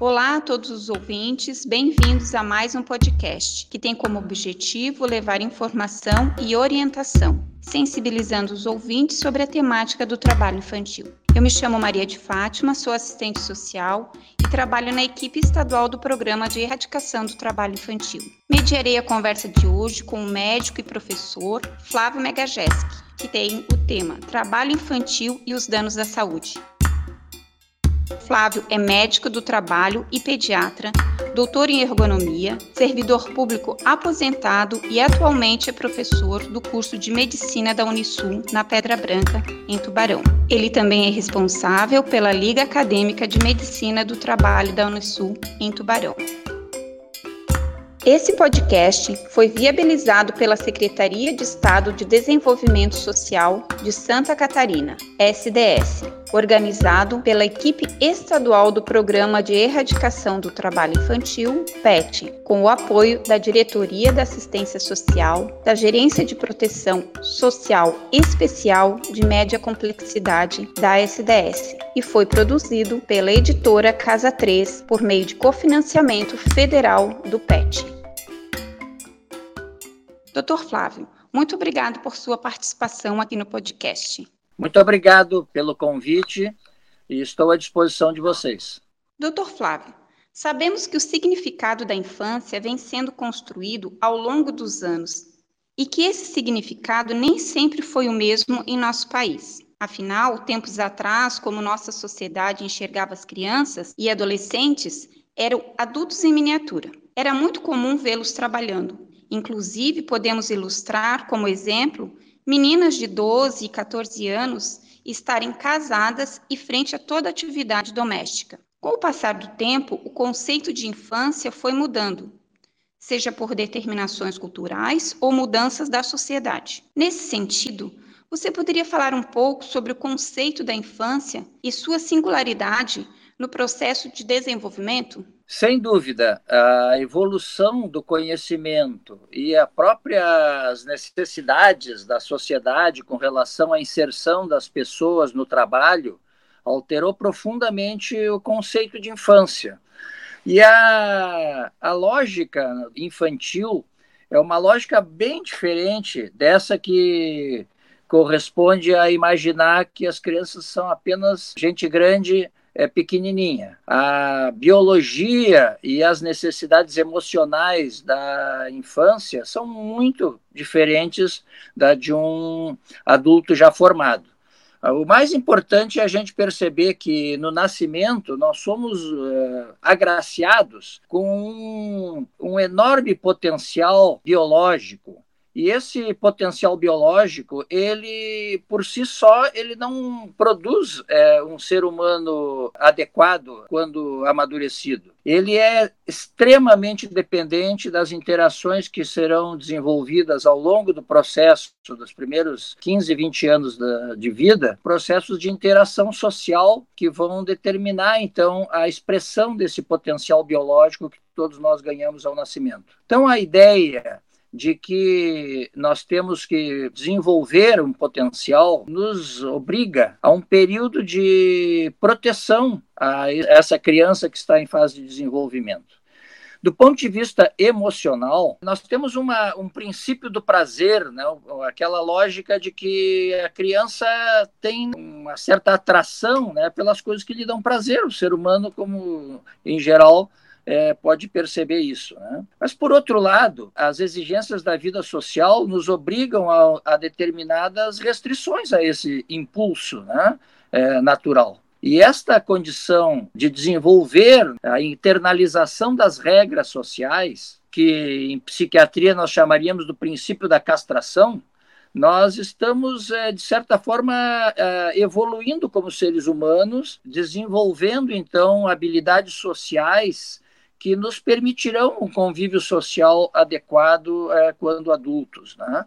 Olá a todos os ouvintes, bem-vindos a mais um podcast que tem como objetivo levar informação e orientação, sensibilizando os ouvintes sobre a temática do trabalho infantil. Eu me chamo Maria de Fátima, sou assistente social e trabalho na equipe estadual do Programa de Erradicação do Trabalho Infantil. Mediarei a conversa de hoje com o médico e professor Flávio Megajeski, que tem o tema Trabalho Infantil e os Danos à Saúde. Flávio é médico do trabalho e pediatra, doutor em ergonomia, servidor público aposentado e atualmente é professor do curso de medicina da Unisul, na Pedra Branca, em Tubarão. Ele também é responsável pela Liga Acadêmica de Medicina do Trabalho da Unisul, em Tubarão. Esse podcast foi viabilizado pela Secretaria de Estado de Desenvolvimento Social de Santa Catarina, SDS, organizado pela equipe estadual do Programa de Erradicação do Trabalho Infantil, PET, com o apoio da Diretoria da Assistência Social, da Gerência de Proteção Social Especial de Média Complexidade da SDS, e foi produzido pela editora Casa 3 por meio de cofinanciamento federal do PET. Doutor Flávio, muito obrigado por sua participação aqui no podcast. Muito obrigado pelo convite e estou à disposição de vocês. Doutor Flávio, sabemos que o significado da infância vem sendo construído ao longo dos anos e que esse significado nem sempre foi o mesmo em nosso país. Afinal, tempos atrás, como nossa sociedade enxergava as crianças e adolescentes, eram adultos em miniatura. Era muito comum vê-los trabalhando, Inclusive, podemos ilustrar como exemplo meninas de 12 e 14 anos estarem casadas e frente a toda atividade doméstica. Com o passar do tempo, o conceito de infância foi mudando, seja por determinações culturais ou mudanças da sociedade. Nesse sentido, você poderia falar um pouco sobre o conceito da infância e sua singularidade no processo de desenvolvimento? Sem dúvida, a evolução do conhecimento e as próprias necessidades da sociedade com relação à inserção das pessoas no trabalho alterou profundamente o conceito de infância. E a, a lógica infantil é uma lógica bem diferente dessa que corresponde a imaginar que as crianças são apenas gente grande é pequenininha. A biologia e as necessidades emocionais da infância são muito diferentes da de um adulto já formado. O mais importante é a gente perceber que no nascimento nós somos uh, agraciados com um, um enorme potencial biológico, e esse potencial biológico, ele por si só, ele não produz é, um ser humano adequado quando amadurecido. Ele é extremamente dependente das interações que serão desenvolvidas ao longo do processo dos primeiros 15, 20 anos da, de vida, processos de interação social que vão determinar então a expressão desse potencial biológico que todos nós ganhamos ao nascimento. Então a ideia de que nós temos que desenvolver um potencial nos obriga a um período de proteção a essa criança que está em fase de desenvolvimento. Do ponto de vista emocional, nós temos uma, um princípio do prazer, né? aquela lógica de que a criança tem uma certa atração né, pelas coisas que lhe dão prazer. O ser humano, como em geral, é, pode perceber isso. Né? Mas, por outro lado, as exigências da vida social nos obrigam a, a determinadas restrições a esse impulso né, é, natural. E esta condição de desenvolver a internalização das regras sociais, que em psiquiatria nós chamaríamos do princípio da castração, nós estamos, é, de certa forma, é, evoluindo como seres humanos, desenvolvendo, então, habilidades sociais que nos permitirão um convívio social adequado é, quando adultos. Né?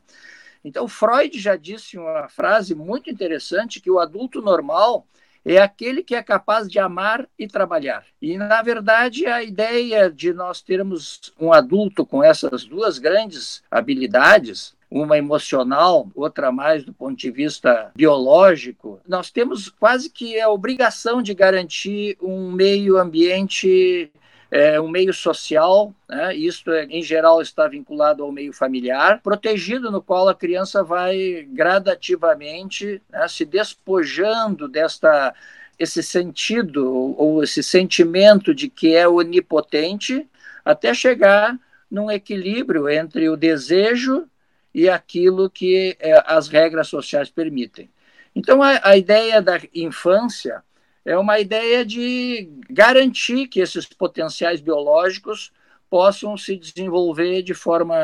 Então, Freud já disse uma frase muito interessante que o adulto normal é aquele que é capaz de amar e trabalhar. E, na verdade, a ideia de nós termos um adulto com essas duas grandes habilidades uma emocional, outra mais do ponto de vista biológico, nós temos quase que a obrigação de garantir um meio ambiente é, um meio social, né? isto é, em geral está vinculado ao meio familiar, protegido no qual a criança vai gradativamente né, se despojando desta esse sentido ou esse sentimento de que é onipotente até chegar num equilíbrio entre o desejo e aquilo que é, as regras sociais permitem. Então, a, a ideia da infância é uma ideia de garantir que esses potenciais biológicos possam se desenvolver de forma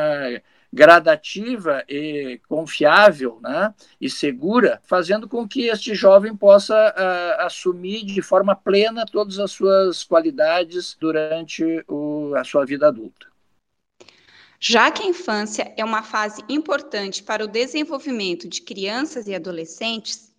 gradativa e confiável né, e segura, fazendo com que este jovem possa uh, assumir de forma plena todas as suas qualidades durante o, a sua vida adulta. Já que a infância é uma fase importante para o desenvolvimento de crianças e adolescentes,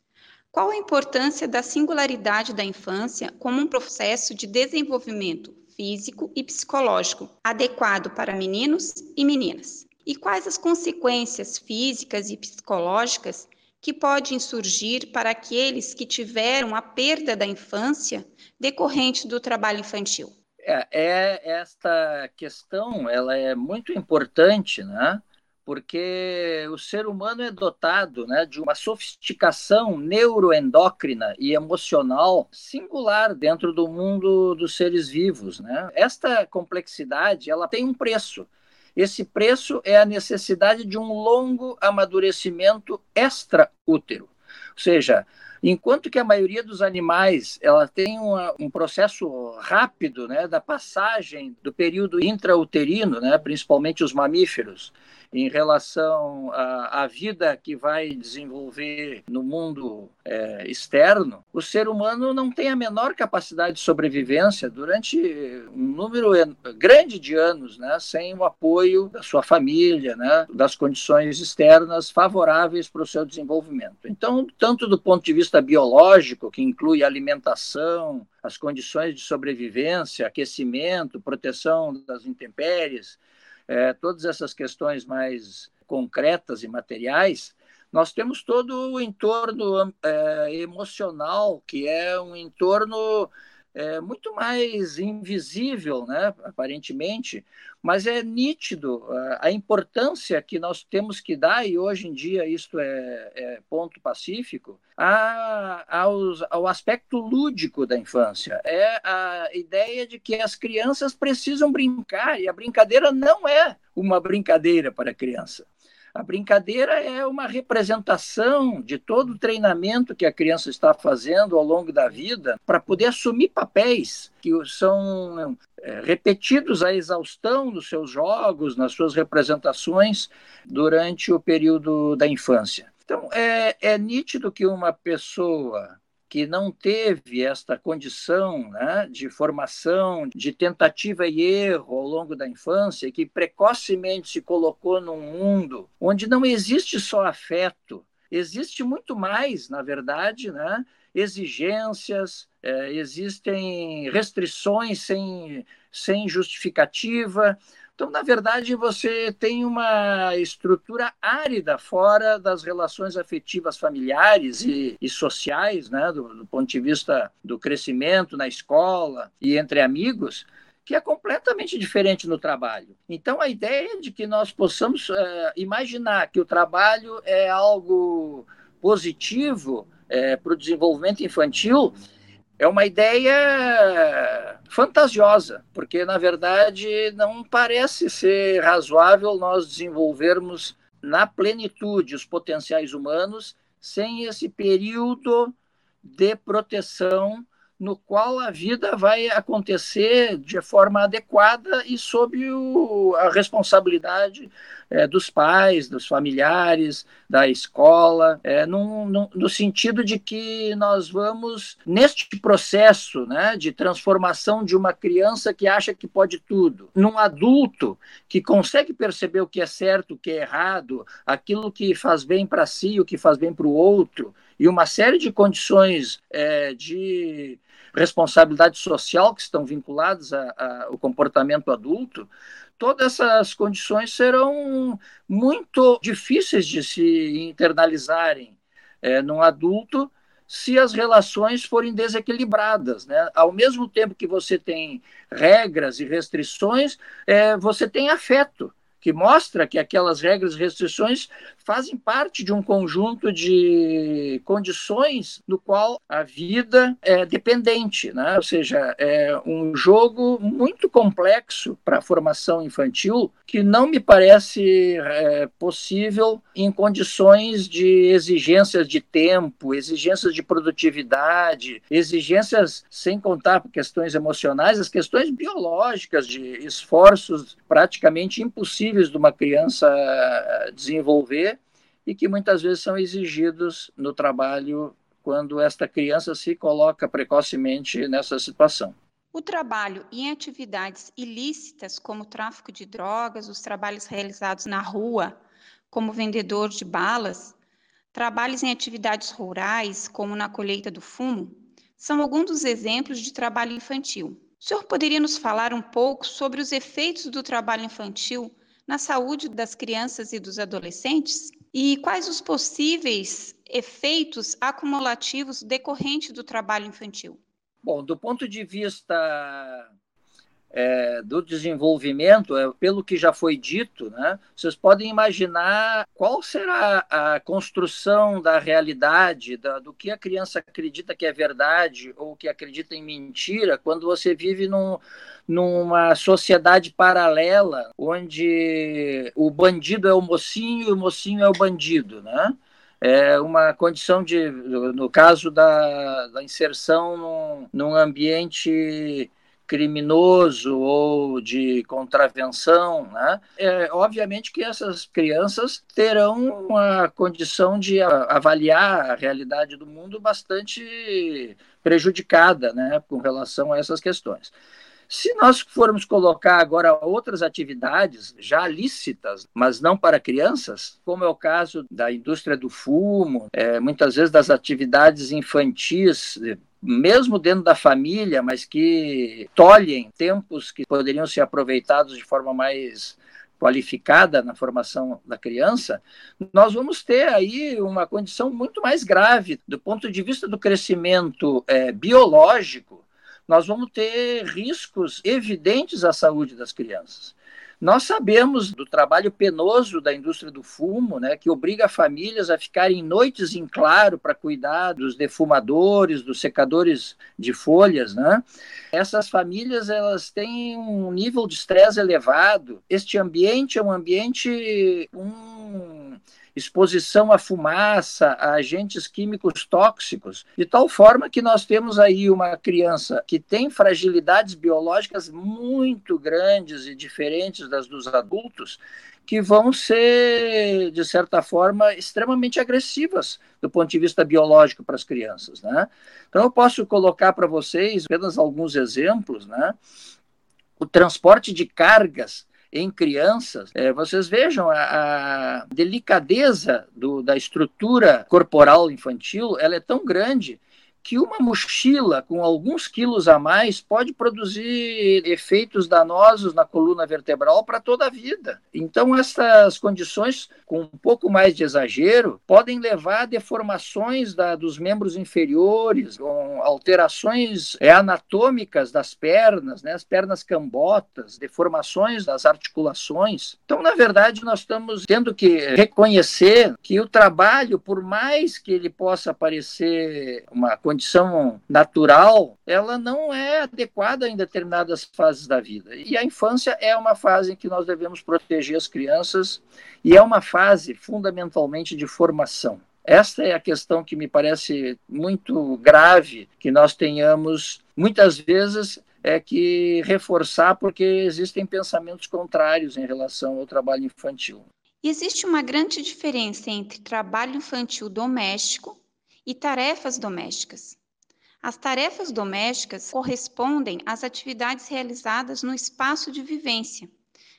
qual a importância da singularidade da infância como um processo de desenvolvimento físico e psicológico adequado para meninos e meninas? E quais as consequências físicas e psicológicas que podem surgir para aqueles que tiveram a perda da infância decorrente do trabalho infantil? É, é, esta questão ela é muito importante, né? Porque o ser humano é dotado né, de uma sofisticação neuroendócrina e emocional singular dentro do mundo dos seres vivos. Né? Esta complexidade ela tem um preço. Esse preço é a necessidade de um longo amadurecimento extraútero. Ou seja, Enquanto que a maioria dos animais ela tem uma, um processo rápido né, da passagem do período intrauterino, né, principalmente os mamíferos, em relação à, vida que vai desenvolver no mundo é, externo, o ser humano não tem a menor capacidade de sobrevivência durante um número grande de anos, né, sem o apoio da sua família, né, das condições externas favoráveis para o seu desenvolvimento. Então, tanto do ponto de vista biológico, que inclui alimentação, as condições de sobrevivência, aquecimento, proteção das intempéries, é, todas essas questões mais concretas e materiais, nós temos todo o entorno é, emocional, que é um entorno é, muito mais invisível, né, aparentemente, mas é nítido a, a, importância que nós temos que dar, e hoje em dia isso é, é ponto pacífico, a, aos, ao aspecto lúdico da infância. É a ideia de que as crianças precisam brincar, e a brincadeira não é uma brincadeira para a criança. A brincadeira é uma representação de todo o treinamento que a criança está fazendo ao longo da vida para poder assumir papéis que são é, repetidos à exaustão nos seus jogos, nas suas representações durante o período da infância. Então, é, é nítido que uma pessoa que não teve esta condição né, de formação, de tentativa e erro ao longo da infância, que precocemente se colocou num mundo onde não existe só afeto, existe muito mais, na verdade, né, exigências, é, existem restrições sem, sem justificativa, então, na verdade, você tem uma estrutura árida fora das relações afetivas familiares e, e sociais, né, do, do ponto de vista do crescimento na escola e entre amigos, que é completamente diferente no trabalho. Então, a ideia de que nós possamos uh, imaginar que o trabalho é algo positivo é, para o desenvolvimento infantil é uma ideia fantasiosa, porque na verdade não parece ser razoável nós desenvolvermos na plenitude os potenciais humanos sem esse período de proteção no qual a vida vai acontecer de forma adequada e sob o, a responsabilidade é, dos pais, dos familiares, da escola, é, no sentido de que nós vamos, neste processo né, de transformação de uma criança que acha que pode tudo, num adulto que consegue perceber o que é certo, o que é errado, aquilo que faz bem para si, o que faz bem para o outro, e uma série de condições é, de responsabilidade social que estão vinculadas ao comportamento adulto, todas essas condições serão muito difíceis de se internalizarem é, num adulto se as relações forem desequilibradas. Né? Ao mesmo tempo que você tem regras e restrições, é, você tem afeto que mostra que aquelas regras e restrições fazem parte de um conjunto de condições no qual a vida é dependente, né? ou seja, é um jogo muito complexo para a formação infantil que não me parece é, possível em condições de exigências de tempo, exigências de produtividade, exigências sem contar questões emocionais, as questões biológicas de esforços praticamente impossíveis possíveis de uma criança eh, desenvolver e que muitas vezes são exigidos no trabalho quando esta criança se coloca precocemente nessa situação. O trabalho em atividades ilícitas, como o tráfico de drogas, os trabalhos realizados na rua, como vendedor de balas, trabalhos em atividades rurais, como na colheita do fumo, são alguns dos exemplos de trabalho infantil. O senhor poderia nos falar um pouco sobre os efeitos do trabalho infantil na saúde das crianças e dos adolescentes? E quais os possíveis efeitos acumulativos decorrentes do trabalho infantil? Bom, do ponto de vista é, do desenvolvimento, é, pelo que já foi dito, né, vocês podem imaginar qual será a construção da realidade, da, do que a criança acredita que é verdade ou que acredita em mentira, quando você vive num, numa sociedade paralela, onde o bandido é o mocinho e o mocinho é o bandido, né? é uma condição de, no caso da, da inserção num, num ambiente criminoso ou de contravenção, né? É, obviamente que essas crianças terão uma condição de avaliar a realidade do mundo bastante prejudicada, né, com relação a essas questões. Se nós formos colocar agora outras atividades já lícitas, mas não para crianças, como é o caso da indústria do fumo, é, muitas vezes das atividades infantis, mesmo dentro da família, mas que tolhem tempos que poderiam ser aproveitados de forma mais qualificada na formação da criança, nós vamos ter aí uma condição muito mais grave do ponto de vista do crescimento é, biológico nós vamos ter riscos evidentes à saúde das crianças. Nós sabemos do trabalho penoso da indústria do fumo, né, que obriga famílias a ficarem noites em claro para cuidar dos defumadores, dos secadores de folhas, né? Essas famílias elas têm um nível de estresse elevado. Este ambiente é um ambiente um exposição à fumaça, a agentes químicos tóxicos, de tal forma que nós temos aí uma criança que tem fragilidades biológicas muito grandes e diferentes das dos adultos, que vão ser, de certa forma, extremamente agressivas do ponto de vista biológico para as crianças. Né? Então, eu posso colocar para vocês apenas alguns exemplos. Né? O transporte de cargas em crianças, é, vocês vejam a, a delicadeza do, da estrutura corporal infantil, ela é tão grande que uma mochila com alguns quilos a mais pode produzir efeitos danosos na coluna vertebral para toda a vida. Então, essas condições, com um pouco mais de exagero, podem levar a deformações da, dos membros inferiores, alterações é, anatômicas das pernas, né, as pernas cambotas, deformações das articulações. Então, na verdade, nós estamos tendo que reconhecer que o trabalho, por mais que ele possa parecer uma condição condição natural, ela não é adequada em determinadas fases da vida. E a infância é uma fase em que nós devemos proteger as crianças e é uma fase fundamentalmente de formação. Esta é a questão que me parece muito grave que nós tenhamos muitas vezes é que reforçar porque existem pensamentos contrários em relação ao trabalho infantil. Existe uma grande diferença entre trabalho infantil doméstico e tarefas domésticas. As tarefas domésticas correspondem às atividades realizadas no espaço de vivência,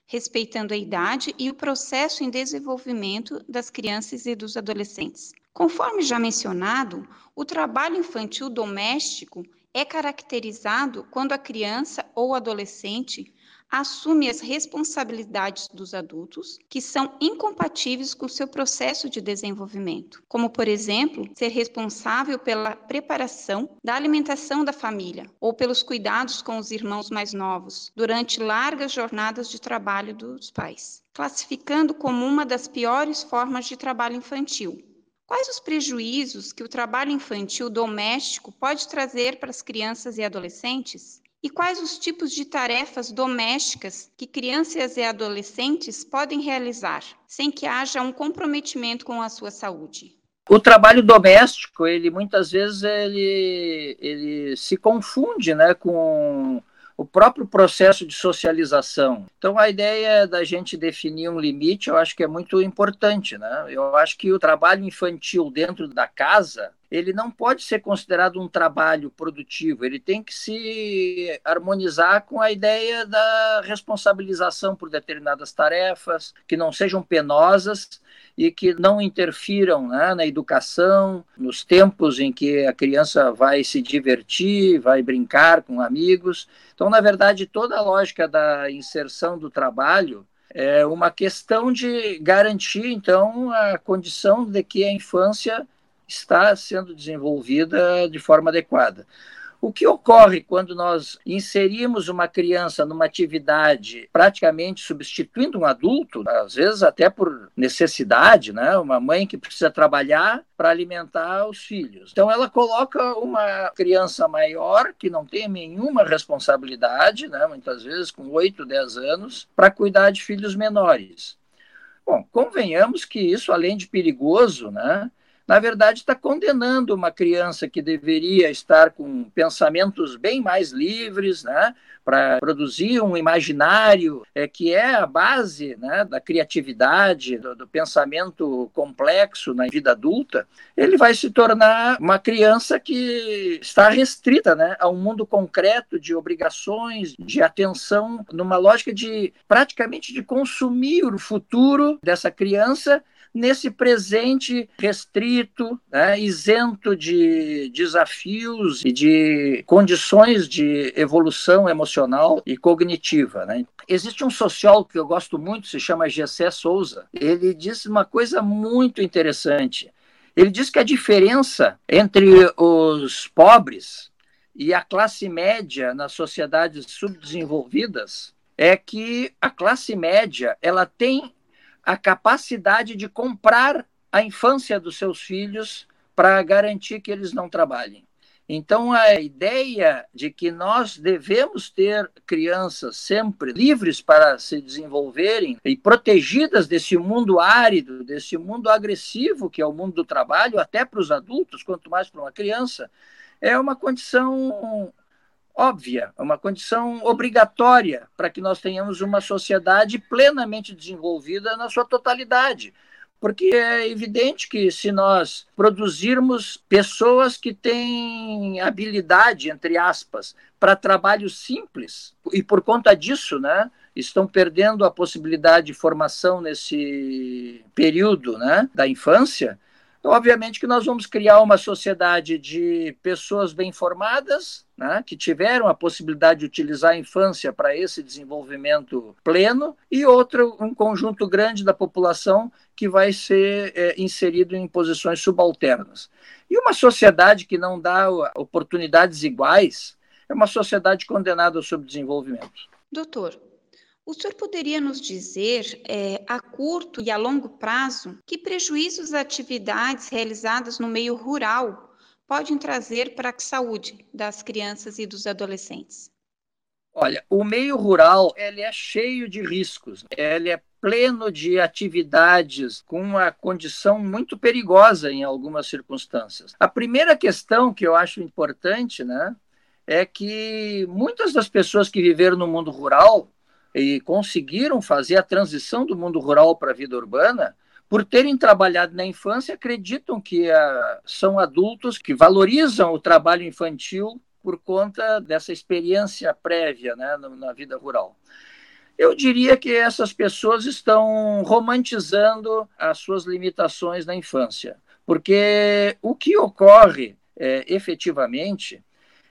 respeitando a idade e o processo em desenvolvimento das crianças e dos adolescentes. Conforme já mencionado, o trabalho infantil doméstico é caracterizado quando a criança ou adolescente assume as responsabilidades dos adultos que são incompatíveis com seu processo de desenvolvimento, como, por exemplo, ser responsável pela preparação da alimentação da família ou pelos cuidados com os irmãos mais novos durante largas jornadas de trabalho dos pais, classificando como uma das piores formas de trabalho infantil. Quais os prejuízos que o trabalho infantil doméstico pode trazer para as crianças e adolescentes? E quais os tipos de tarefas domésticas que crianças e adolescentes podem realizar, sem que haja um comprometimento com a sua saúde? O trabalho doméstico, ele muitas vezes ele, ele se confunde né, com o próprio processo de socialização. Então, a ideia da gente definir um limite, eu acho que é muito importante. Né? Eu acho que o trabalho infantil dentro da casa, ele não pode ser considerado um trabalho produtivo, ele tem que se harmonizar com a ideia da responsabilização por determinadas tarefas, que não sejam penosas e que não interfiram né, na educação, nos tempos em que a criança vai se divertir, vai brincar com amigos. Então, na verdade, toda a lógica da inserção do trabalho é uma questão de garantir, então, a condição de que a infância está sendo desenvolvida de forma adequada. O que ocorre quando nós inserimos uma criança numa atividade praticamente substituindo um adulto, às vezes até por necessidade, né? Uma mãe que precisa trabalhar para alimentar os filhos. Então ela coloca uma criança maior que não tem nenhuma responsabilidade, né? Muitas vezes com 8, 10 anos, para cuidar de filhos menores. Bom, convenhamos que isso, além de perigoso, né, na verdade, está condenando uma criança que deveria estar com pensamentos bem mais livres, né, para produzir um imaginário é, que é a base né, da criatividade, do, do, pensamento complexo na vida adulta, ele vai se tornar uma criança que está restrita né, a um mundo concreto de obrigações, de atenção, numa lógica de praticamente de consumir o futuro dessa criança nesse presente restrito, né, isento de desafios e de condições de evolução emocional e cognitiva. Né? Existe um sociólogo que eu gosto muito, se chama Gessé Souza. Ele disse uma coisa muito interessante. Ele diz que a diferença entre os pobres e a classe média nas sociedades subdesenvolvidas é que a classe média ela tem a capacidade de comprar a infância dos seus filhos para garantir que eles não trabalhem. Então, a ideia de que nós devemos ter crianças sempre livres para se desenvolverem e protegidas desse mundo árido, desse mundo agressivo que é o mundo do trabalho, até para os adultos, quanto mais para uma criança, é uma condição óbvia, é uma condição obrigatória para que nós tenhamos uma sociedade plenamente desenvolvida na sua totalidade. Porque é evidente que se nós produzirmos pessoas que têm habilidade, entre aspas, para trabalho simples, e por conta disso, né, estão perdendo a possibilidade de formação nesse período né, da infância, obviamente que nós vamos criar uma sociedade de pessoas bem formadas, né, que tiveram a possibilidade de utilizar a infância para esse desenvolvimento pleno, e outro, um conjunto grande da população que vai ser é, inserido em posições subalternas. E uma sociedade que não dá oportunidades iguais é uma sociedade condenada ao subdesenvolvimento. Doutor, o senhor poderia nos dizer, é, a curto e a longo prazo, que prejuízos atividades realizadas no meio rural podem trazer para a saúde das crianças e dos adolescentes? Olha, o meio rural ele é cheio de riscos, ele é pleno de atividades com uma condição muito perigosa em algumas circunstâncias. A primeira questão que eu acho importante, né, é que muitas das pessoas que viveram no mundo rural e conseguiram fazer a transição do mundo rural para a vida urbana, por terem trabalhado na infância, acreditam que uh, são adultos que valorizam o trabalho infantil por conta dessa experiência prévia né, na vida rural. Eu diria que essas pessoas estão romantizando as suas limitações na infância. Porque o que ocorre é, efetivamente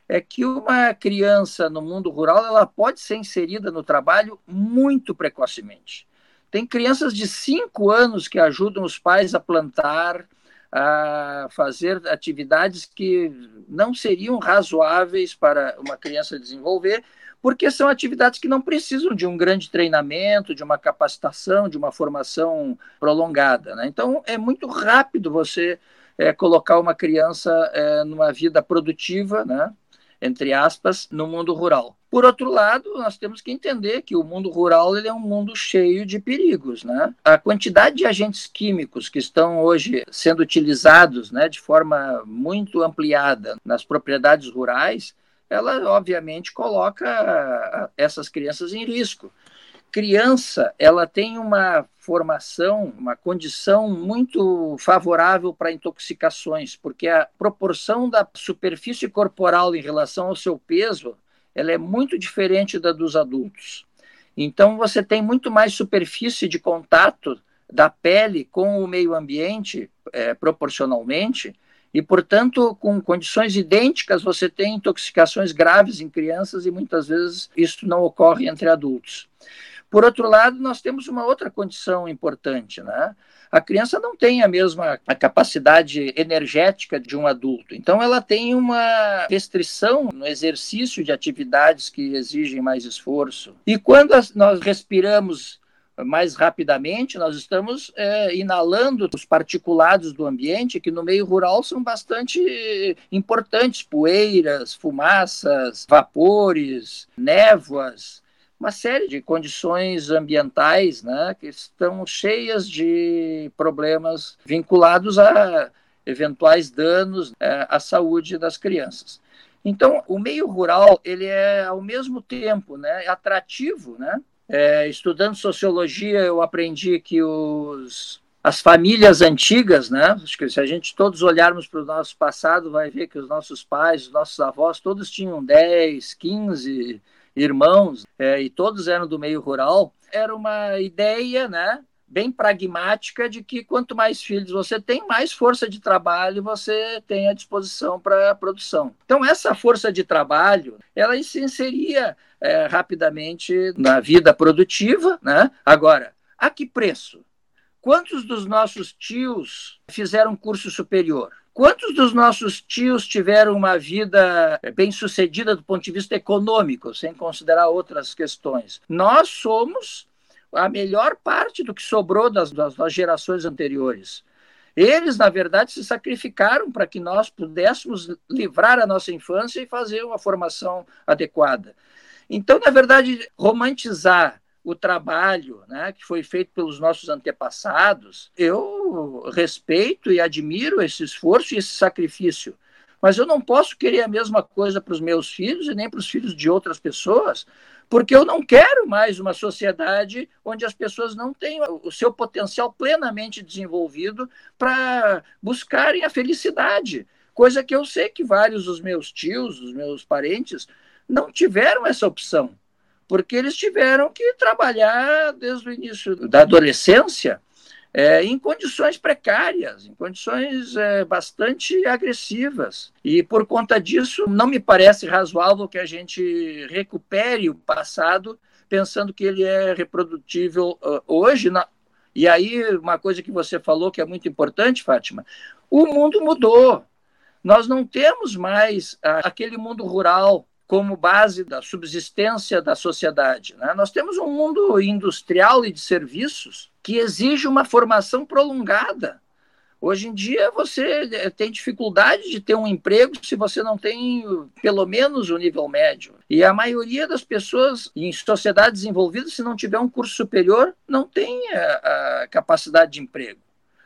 é que uma criança no mundo rural ela pode ser inserida no trabalho muito precocemente. Tem crianças de 5 anos que ajudam os pais a plantar, a fazer atividades que não seriam razoáveis para uma criança desenvolver, porque são atividades que não precisam de um grande treinamento, de uma capacitação, de uma formação prolongada. Né? Então, é muito rápido você é, colocar uma criança é, numa vida produtiva, né? Entre aspas, no mundo rural. Por outro lado, nós temos que entender que o mundo rural ele é um mundo cheio de perigos. Né? A quantidade de agentes químicos que estão hoje sendo utilizados né, de forma muito ampliada nas propriedades rurais ela obviamente coloca essas crianças em risco. Criança, ela tem uma formação, uma condição muito favorável para intoxicações, porque a proporção da superfície corporal em relação ao seu peso, ela é muito diferente da dos adultos. Então você tem muito mais superfície de contato da pele com o meio ambiente, é, proporcionalmente, e, portanto, com condições idênticas, você tem intoxicações graves em crianças e muitas vezes isso não ocorre entre adultos. Por outro lado, nós temos uma outra condição importante, né? A criança não tem a mesma a capacidade energética de um adulto, então ela tem uma restrição no exercício de atividades que exigem mais esforço. E quando nós respiramos mais rapidamente, nós estamos é, inalando os particulados do ambiente, que no meio rural são bastante importantes poeiras, fumaças, vapores, névoas uma série de condições ambientais né, que estão cheias de problemas vinculados a eventuais danos é, à saúde das crianças. Então, o meio rural ele é ao mesmo tempo né, atrativo, né, é, estudando sociologia, eu aprendi que os, as famílias antigas, né? Acho que se a gente todos olharmos para o nosso passado, vai ver que os nossos pais, os nossos avós, todos tinham 10, 15 irmãos, é, e todos eram do meio rural. Era uma ideia, né? bem pragmática de que quanto mais filhos você tem, mais força de trabalho você tem à disposição para a produção. Então, essa força de trabalho, ela se inseria é, rapidamente na vida produtiva. Né? Agora, a que preço? Quantos dos nossos tios fizeram curso superior? Quantos dos nossos tios tiveram uma vida bem sucedida do ponto de vista econômico, sem considerar outras questões? Nós somos a melhor parte do que sobrou das, das, das gerações anteriores. Eles, na verdade, se sacrificaram para que nós pudéssemos livrar a nossa infância e fazer uma formação adequada. Então, na verdade, romantizar o trabalho né, que foi feito pelos nossos antepassados, eu respeito e admiro esse esforço e esse sacrifício. Mas eu não posso querer a mesma coisa para os meus filhos e nem para os filhos de outras pessoas, porque eu não quero mais uma sociedade onde as pessoas não tenham o seu potencial plenamente desenvolvido para buscarem a felicidade, coisa que eu sei que vários dos meus tios, dos meus parentes, não tiveram essa opção, porque eles tiveram que trabalhar desde o início da adolescência é, em condições precárias, em condições é, bastante agressivas. E por conta disso, não me parece razoável que a gente recupere o passado pensando que ele é reprodutível uh, hoje. Na... E aí, uma coisa que você falou que é muito importante, Fátima: o mundo mudou. Nós não temos mais uh, aquele mundo rural como base da subsistência da sociedade. Né? Nós temos um mundo industrial e de serviços que exige uma formação prolongada. Hoje em dia você eh, tem dificuldade de ter um emprego se você não tem pelo menos o nível médio. E a maioria das pessoas em sociedades desenvolvidas, se não tiver um curso superior, não tem a, a capacidade de emprego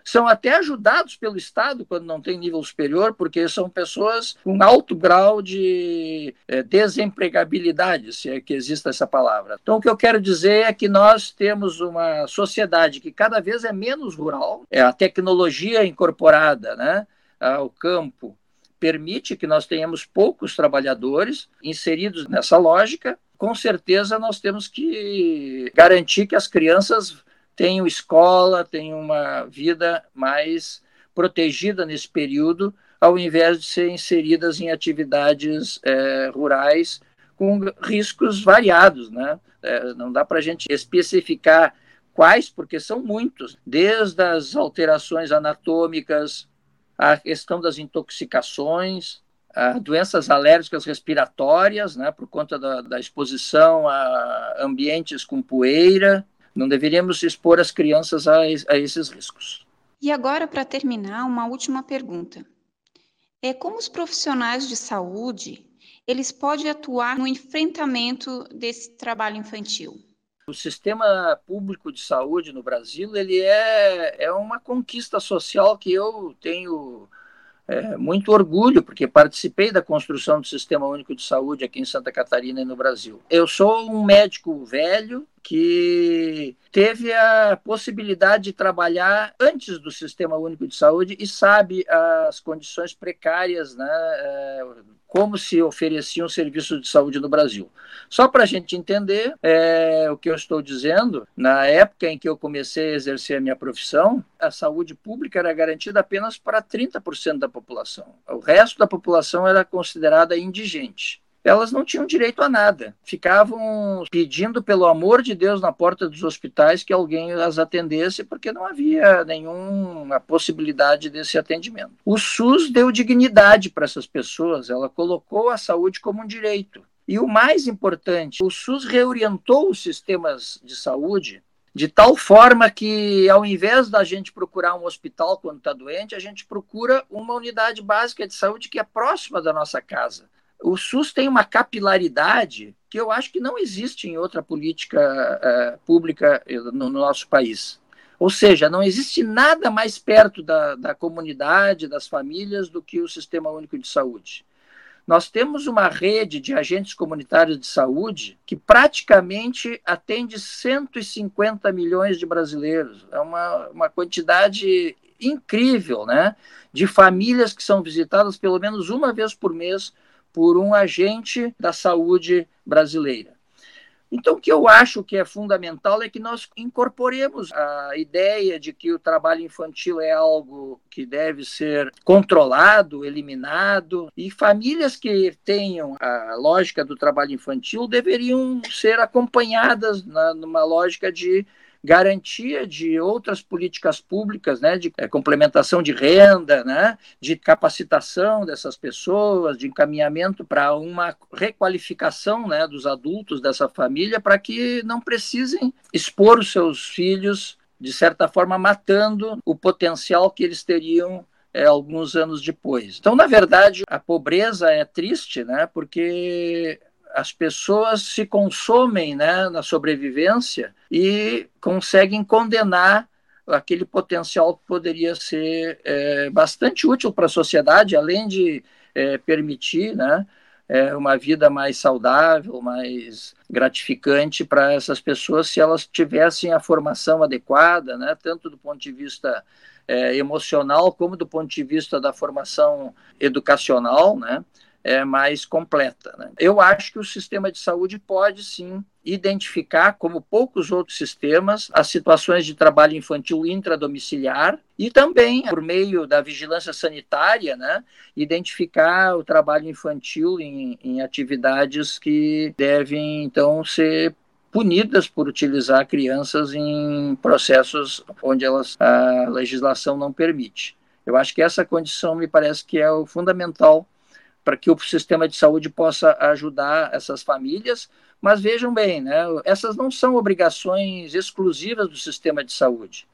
são até ajudados pelo Estado quando não tem nível superior, porque são pessoas com alto grau de é, desempregabilidade, se é que existe essa palavra. Então, o que eu quero dizer é que nós temos uma sociedade que cada vez é menos rural, é a tecnologia incorporada né, ao campo permite que nós tenhamos poucos trabalhadores inseridos nessa lógica. Com certeza, nós temos que garantir que as crianças tenham escola, tenham uma vida mais protegida nesse período, ao invés de ser inseridas em atividades é, rurais com riscos variados. Né? É, não dá para a gente especificar quais, porque são muitos, desde as alterações anatômicas, a questão das intoxicações, a doenças alérgicas respiratórias, né, por conta da, da exposição a ambientes com poeira. Não deveríamos expor as crianças a, a esses riscos. E agora, para terminar, uma última pergunta. É como os profissionais de saúde eles podem atuar no enfrentamento desse trabalho infantil? O sistema público de saúde no Brasil ele é, é uma conquista social que eu tenho é, muito orgulho, porque participei da construção do Sistema Único de Saúde aqui em Santa Catarina e no Brasil. Eu sou um médico velho que teve a possibilidade de trabalhar antes do Sistema Único de Saúde e sabe as condições precárias né, é, como se oferecia um serviço de saúde no Brasil. Só para a gente entender é, o que eu estou dizendo, na época em que eu comecei a exercer a minha profissão, a saúde pública era garantida apenas para 30% da população. O resto da população era considerada indigente elas não tinham direito a nada. Ficavam pedindo, pelo amor de Deus, na porta dos hospitais que alguém as atendesse, porque não havia nenhuma possibilidade desse atendimento. O SUS deu dignidade para essas pessoas, ela colocou a saúde como um direito. E o mais importante, o SUS reorientou os sistemas de saúde de tal forma que, ao invés da gente procurar um hospital quando está doente, a gente procura uma unidade básica de saúde que é próxima da nossa casa o SUS tem uma capilaridade que eu acho que não existe em outra política uh, pública eh, no, no, nosso país. Ou seja, não existe nada mais perto da, da comunidade, das famílias, do que o Sistema Único de Saúde. Nós temos uma rede de agentes comunitários de saúde que praticamente atende 150 milhões de brasileiros. É uma, uma quantidade incrível, né? De famílias que são visitadas pelo menos uma vez por mês por um agente da saúde brasileira. Então, o que eu acho que é fundamental é que nós incorporemos a ideia de que o trabalho infantil é algo que deve ser controlado, eliminado, e famílias que tenham a lógica do trabalho infantil deveriam ser acompanhadas na, numa lógica de garantia de outras políticas públicas, né, de é, complementação de renda, né, de capacitação dessas pessoas, de encaminhamento para uma requalificação né, dos adultos dessa família, para que não precisem expor os seus filhos, de certa forma, matando o potencial que eles teriam é, alguns anos depois. Então, na verdade, a pobreza é triste, né, porque as pessoas se consomem né, na sobrevivência e conseguem condenar aquele potencial que poderia ser é, bastante útil para a sociedade, além de é, permitir né, é, uma vida mais saudável, mais gratificante para essas pessoas se elas tivessem a formação adequada, né, tanto do ponto de vista é, emocional como do ponto de vista da formação educacional, né, é, mais completa. Né? Eu acho que o sistema de saúde pode sim identificar, como poucos outros sistemas, as situações de trabalho infantil intradomiciliar e também, por meio da vigilância sanitária, né, identificar o trabalho infantil em, em atividades que devem, então, ser punidas por utilizar crianças em processos onde elas, a legislação não permite. Eu acho que essa condição me parece que é o fundamental para que o sistema de saúde possa ajudar essas famílias. Mas vejam bem, né, essas não são obrigações exclusivas do sistema de saúde.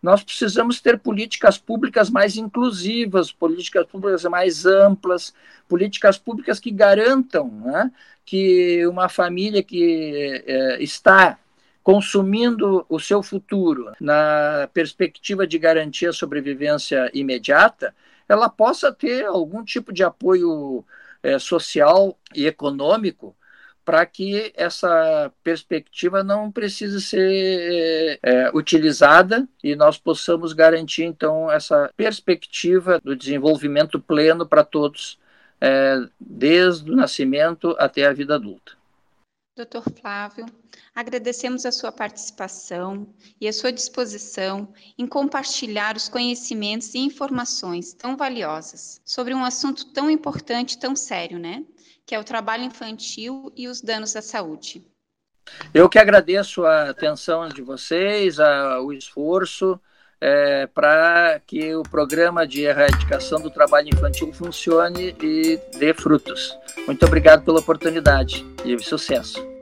Nós precisamos ter políticas públicas mais inclusivas, políticas públicas mais amplas, políticas públicas que garantam né, que uma família que é, está consumindo o seu futuro na perspectiva de garantir a sobrevivência imediata, ela possa ter algum tipo de apoio é, social e econômico para que essa perspectiva não precise ser é, utilizada e nós possamos garantir, então, essa perspectiva do desenvolvimento pleno para todos, é, desde o nascimento até a vida adulta. Doutor Flávio, agradecemos a sua participação e a sua disposição em compartilhar os conhecimentos e informações tão valiosas sobre um assunto tão importante tão sério, né? Que é o trabalho infantil e os danos à saúde. Eu que agradeço a atenção de vocês, a, o esforço é, para que o programa de erradicação do trabalho infantil funcione e dê frutos. Muito obrigado pela oportunidade e sucesso.